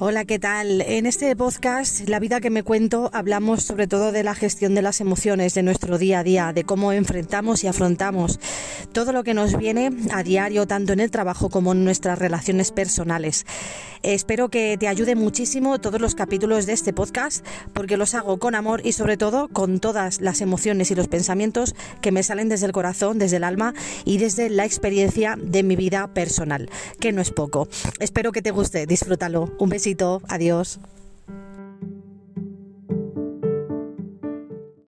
Hola, ¿qué tal? En este podcast, La vida que me cuento, hablamos sobre todo de la gestión de las emociones de nuestro día a día, de cómo enfrentamos y afrontamos todo lo que nos viene a diario, tanto en el trabajo como en nuestras relaciones personales. Espero que te ayude muchísimo todos los capítulos de este podcast, porque los hago con amor y sobre todo con todas las emociones y los pensamientos que me salen desde el corazón, desde el alma y desde la experiencia de mi vida personal, que no es poco. Espero que te guste, disfrútalo. Un beso Adiós.